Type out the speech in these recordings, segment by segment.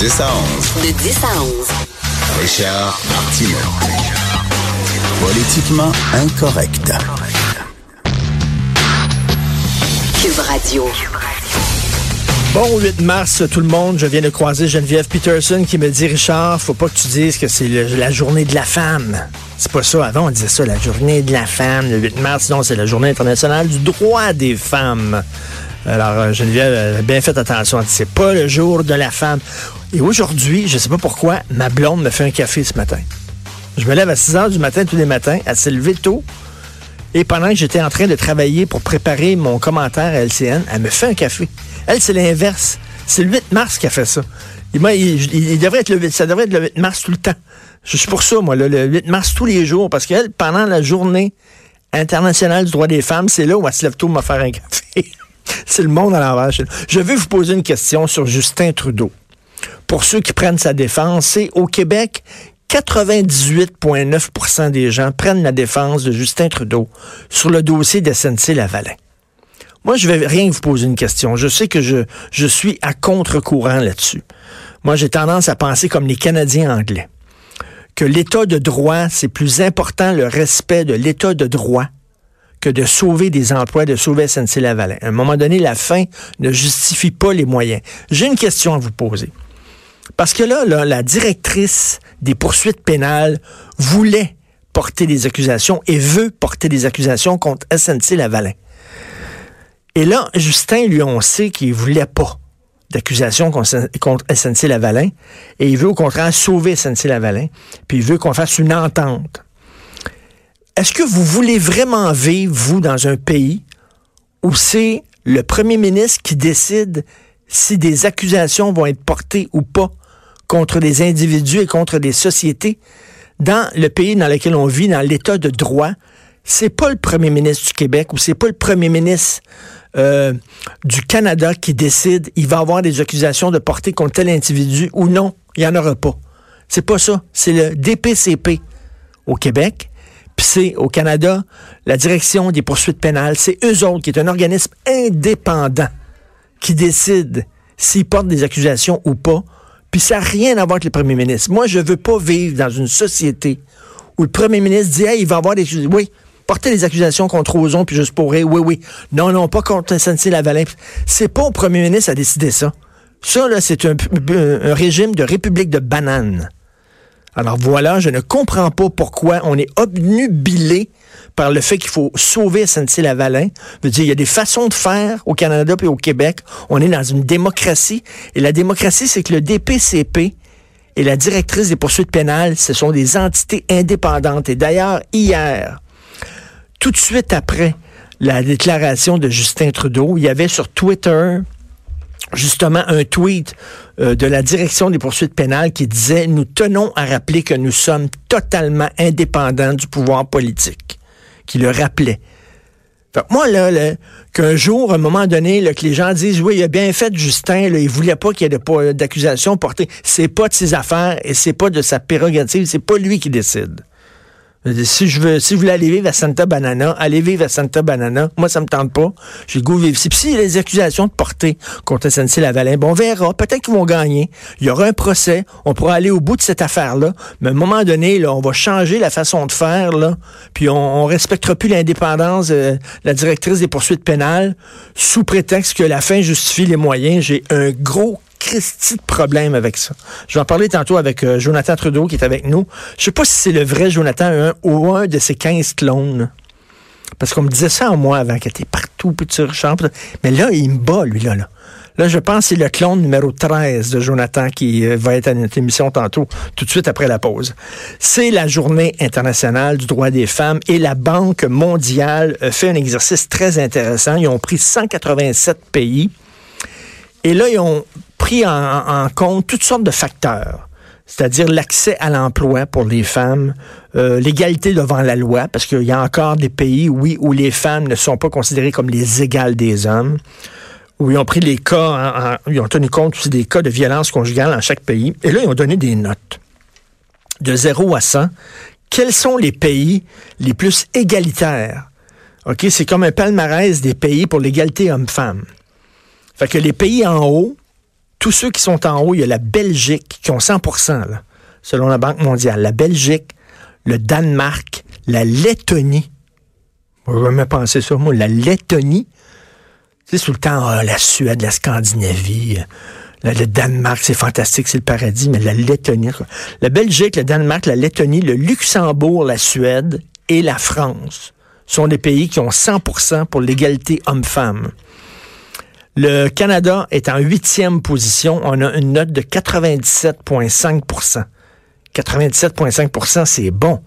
10 à 11. De 10 à 11. Richard Martineau. Politiquement incorrect. Cube Radio. Bon 8 mars, tout le monde. Je viens de croiser Geneviève Peterson qui me dit Richard, faut pas que tu dises que c'est le- la journée de la femme. C'est pas ça. Avant, on disait ça, la journée de la femme, le 8 mars. Non, c'est la journée internationale du droit des femmes. Alors, euh, Geneviève elle a bien fait attention. Dit, C'est pas le jour de la femme. Et aujourd'hui, je sais pas pourquoi, ma blonde me fait un café ce matin. Je me lève à 6 heures du matin tous les matins. Elle s'est levée tôt. Et pendant que j'étais en train de travailler pour préparer mon commentaire à LCN, elle me fait un café. Elle, c'est l'inverse. C'est le 8 mars qu'elle fait ça. Et moi, il, il- il devrait être le 8, ça devrait être le 8 mars tout le temps. Je suis pour ça, moi, là, le 8 mars tous les jours, parce qu'elle, pendant la journée internationale du droit des femmes, c'est là où elle se lève tôt me faire un café. C'est le monde à l'envers. Je vais vous poser une question sur Justin Trudeau. Pour ceux qui prennent sa défense, c'est au Québec, 98,9% des gens prennent la défense de Justin Trudeau sur le dossier de SNC-Lavalin. Moi, je vais rien vous poser une question. Je sais que je, je suis à contre-courant là-dessus. Moi, j'ai tendance à penser comme les Canadiens anglais. Que l'état de droit, c'est plus important le respect de l'état de droit que de sauver des emplois, de sauver SNC-Lavalin. À un moment donné, la fin ne justifie pas les moyens. J'ai une question à vous poser. Parce que là, la directrice des poursuites pénales voulait porter des accusations et veut porter des accusations contre SNC-Lavalin. Et là, Justin, lui, on sait qu'il voulait pas d'accusation contre contre SNC-Lavalin et il veut au contraire sauver SNC-Lavalin, puis il veut qu'on fasse une entente. Est-ce que vous voulez vraiment vivre, vous, dans un pays où c'est le premier ministre qui décide si des accusations vont être portées ou pas contre des individus et contre des sociétés? Dans le pays dans lequel on vit, dans l'état de droit, c'est pas le premier ministre du Québec ou c'est pas le premier ministre euh, du Canada qui décide il va avoir des accusations de porter contre tel individu ou non, il n'y en aura pas. C'est pas ça. C'est le DPCP au Québec, c'est au Canada la direction des poursuites pénales. C'est eux autres qui est un organisme indépendant qui décide s'ils portent des accusations ou pas. Puis ça n'a rien à voir avec le premier ministre. Moi, je veux pas vivre dans une société où le premier ministre dit, hey, il va avoir des Oui, porter des accusations contre Ozon, puis juste pour rire. Oui, oui. Non, non, pas contre SNC-Lavalin. C'est pas au premier ministre à décider ça. Ça, là, c'est un, un régime de république de bananes. Alors voilà, je ne comprends pas pourquoi on est obnubilé par le fait qu'il faut sauver SNC-Lavalin. Dire, il y a des façons de faire au Canada et au Québec. On est dans une démocratie. Et la démocratie, c'est que le DPCP et la directrice des poursuites pénales, ce sont des entités indépendantes. Et d'ailleurs, hier, tout de suite après la déclaration de Justin Trudeau, il y avait sur Twitter justement un tweet euh, de la direction des poursuites pénales qui disait Nous tenons à rappeler que nous sommes totalement indépendants du pouvoir politique. Qui le rappelait. Fait moi, là, qu'un jour, à un moment donné, que les gens disent Oui, il a bien fait Justin, là, il voulait pas qu'il y ait d'accusation portée. C'est pas de ses affaires et c'est pas de sa prérogative, c'est pas lui qui décide. Si je veux, si vous voulez aller vivre à Santa Banana, allez vivre à Santa Banana. Moi, ça me tente pas. J'ai goût vivre ici. Puis s'il y a des accusations de portée contre SNC-Lavalin, bon, on verra. Peut-être qu'ils vont gagner. Il y aura un procès. On pourra aller au bout de cette affaire-là. Mais à un moment donné, là, on va changer la façon de faire, là. Puis on, on respectera plus l'indépendance de la directrice des poursuites pénales sous prétexte que la fin justifie les moyens. J'ai un gros Christy de problème avec ça. Je vais en parler tantôt avec euh, Jonathan Trudeau qui est avec nous. Je sais pas si c'est le vrai Jonathan ou un de ses 15 clones. Parce qu'on me disait ça en moi avant, qu'il était partout, puis tu rechantes. Mais là, il me bat, lui, là. là. Là, je pense que c'est le clone numéro 13 de Jonathan qui euh, va être à notre émission tantôt, tout de suite après la pause. C'est la journée internationale du droit des femmes et la Banque mondiale a fait un exercice très intéressant. Ils ont pris 187 pays et là, ils ont pris en, compte toutes sortes de facteurs c'est-à-dire l'accès à l'emploi pour les femmes, euh, l'égalité devant la loi, parce qu'il y a encore des pays, oui, où les femmes ne sont pas considérées comme les égales des hommes, où ils ont pris les cas, ils ont tenu compte aussi des cas de violence conjugale en chaque pays, et là, ils ont donné des notes de 0 à 100. Quels sont les pays les plus égalitaires? OK, c'est comme un palmarès des pays pour l'égalité homme-femme. Fait que les pays en haut, tous ceux qui sont en haut, il y a la Belgique qui ont 100 là, selon la Banque mondiale. La Belgique, le Danemark, la Lettonie. Je jamais pensé ça, moi. La Lettonie. Sais, tout le temps, ah, la Suède, la Scandinavie, euh, le, Danemark, c'est fantastique, c'est le paradis, mais la Lettonie. La Belgique, le Danemark, la Lettonie, le Luxembourg, la Suède et la France sont des pays qui ont 100% pour l'égalité homme-femme. Le Canada est en huitième position. On a une note de 97,5% 97,5% c'est bon.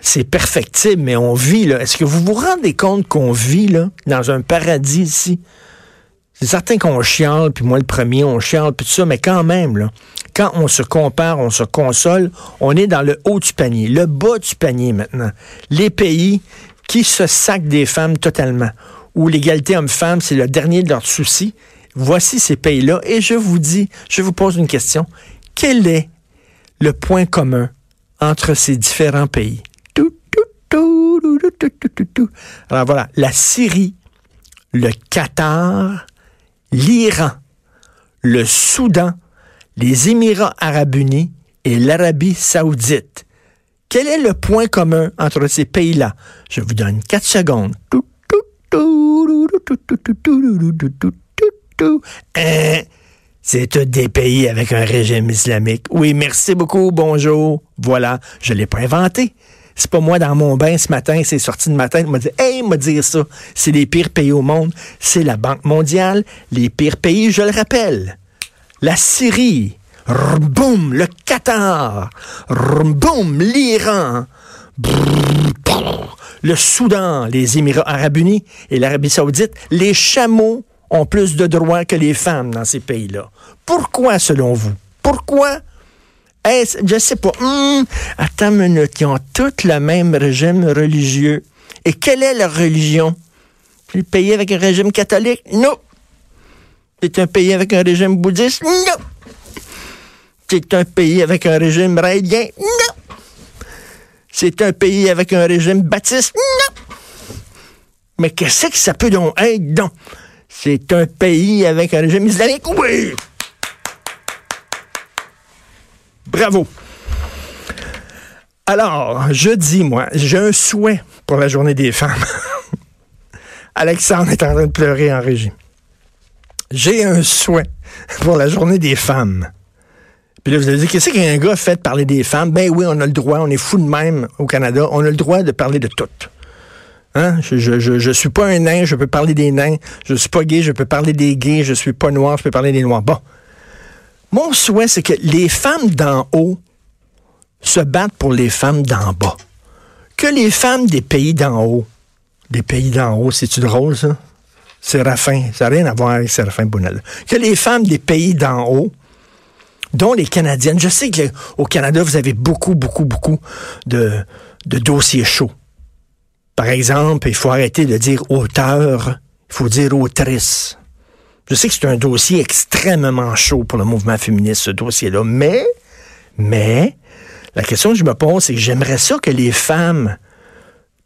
C'est perfectible, mais on vit, là. Est-ce que vous vous rendez compte qu'on vit, là, dans un paradis ici? C'est certain qu'on chiale, puis moi le premier, on chiale, puis tout ça, mais quand même, quand on se compare, on se console, on est dans le haut du panier, le bas du panier maintenant. Les pays qui se sacent des femmes totalement, où l'égalité homme-femme, c'est le dernier de leurs soucis. Voici ces pays-là, et je vous dis, je vous pose une question. Quel est le point commun entre ces différents pays? Tout, tout, tout. Alors voilà, la Syrie, le Qatar, l'Iran, le Soudan, les Émirats arabes unis et l'Arabie saoudite. Quel est le point commun entre ces pays-là? Je vous donne quatre secondes. Hein? C'est tous des pays avec un régime islamique. Oui, merci beaucoup, bonjour. Voilà, je l'ai pas inventé. C'est pas moi dans mon bain ce matin, c'est sorti de matin, m'a dit Hey, m'a dire ça. C'est les pires pays au monde. C'est la Banque mondiale. Les pires pays, je le rappelle. La Syrie. Boum, le Qatar. Boum, l'Iran. Le Soudan, les Émirats arabes unis et l'Arabie saoudite. Les chameaux ont plus de droits que les femmes dans ces pays-là. Pourquoi, selon vous? Pourquoi? Est-ce, je sais pas. Hum, attends minute. Ils ont tous le même régime religieux. Et quelle est leur religion? Le pays avec un régime catholique? Non. C'est un pays avec un régime bouddhiste? Non. C'est un pays avec un régime raélien? Non. C'est un pays avec un régime baptiste? Non. Mais qu'est-ce que ça peut donc être? C'est un pays avec un régime islamique? Oui. Bravo. Alors, je dis, moi, j'ai un souhait pour la journée des femmes. Alexandre est en train de pleurer en régie. J'ai un souhait pour la journée des femmes. Puis là, vous allez dire, qu'est-ce qu'un gars fait de parler des femmes? Ben oui, on a le droit, on est fou de même au Canada, on a le droit de parler de tout. Hein? Je, je, je, suis pas un nain, je peux parler des nains. Je suis pas gay, je peux parler des gays. Je suis pas noir, je peux parler des noirs. Bon. Mon souhait, c'est que les femmes d'en haut se battent pour les femmes d'en bas. Que les femmes des pays d'en haut, des pays d'en haut, c'est-tu drôle, ça? Séraphin, ça n'a rien à voir avec Séraphin Bounel. Que les femmes des pays d'en haut, dont les Canadiennes, je sais qu'au Canada, vous avez beaucoup, beaucoup, beaucoup de, dossiers chauds. Par exemple, il faut arrêter de dire auteur, il faut dire autrice. Je sais que c'est un dossier extrêmement chaud pour le mouvement féministe, ce dossier-là, mais, mais, la question que je me pose, c'est que j'aimerais ça que les femmes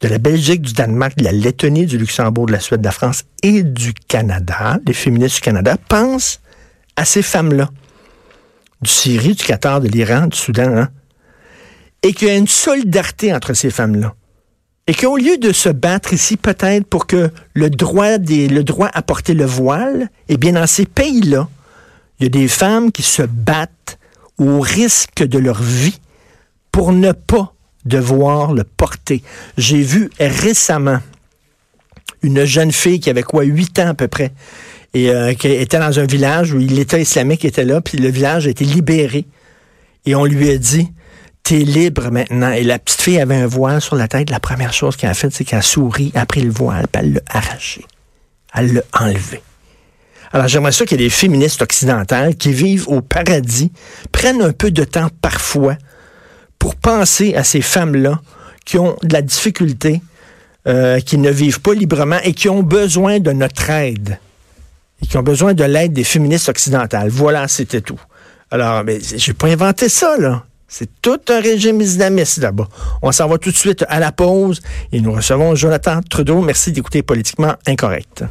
de la Belgique, du Danemark, de la Lettonie, du Luxembourg, de la Suède, de la France et du Canada, les féministes du Canada, pensent à ces femmes-là, du Syrie, du Qatar, de l'Iran, du Soudan, hein, et qu'il y a une solidarité entre ces femmes-là. Et qu'au lieu de se battre ici peut-être pour que le droit, le droit à porter le voile, eh bien dans ces pays-là, il y a des femmes qui se battent au risque de leur vie pour ne pas devoir le porter. J'ai vu récemment une jeune fille qui avait quoi, 8 ans à peu près, et euh, qui était dans un village où l'État islamique était là, puis le village a été libéré. Et on lui a dit, t'es libre maintenant. Et la petite fille avait un voile sur la tête. La première chose qu'elle a faite, c'est qu'elle a souri, a pris le voile, puis elle l'a arraché. Elle l'a enlevé. Alors j'aimerais ça ait des féministes occidentales qui vivent au paradis, prennent un peu de temps parfois pour penser à ces femmes-là qui ont de la difficulté, euh, qui ne vivent pas librement et qui ont besoin de notre aide. Et qui ont besoin de l'aide des féministes occidentales. Voilà, c'était tout. Alors, mais j'ai pas inventé ça, là. C'est tout un régime islamiste là-bas. On s'en va tout de suite à la pause et nous recevons Jonathan Trudeau. Merci d'écouter Politiquement Incorrect.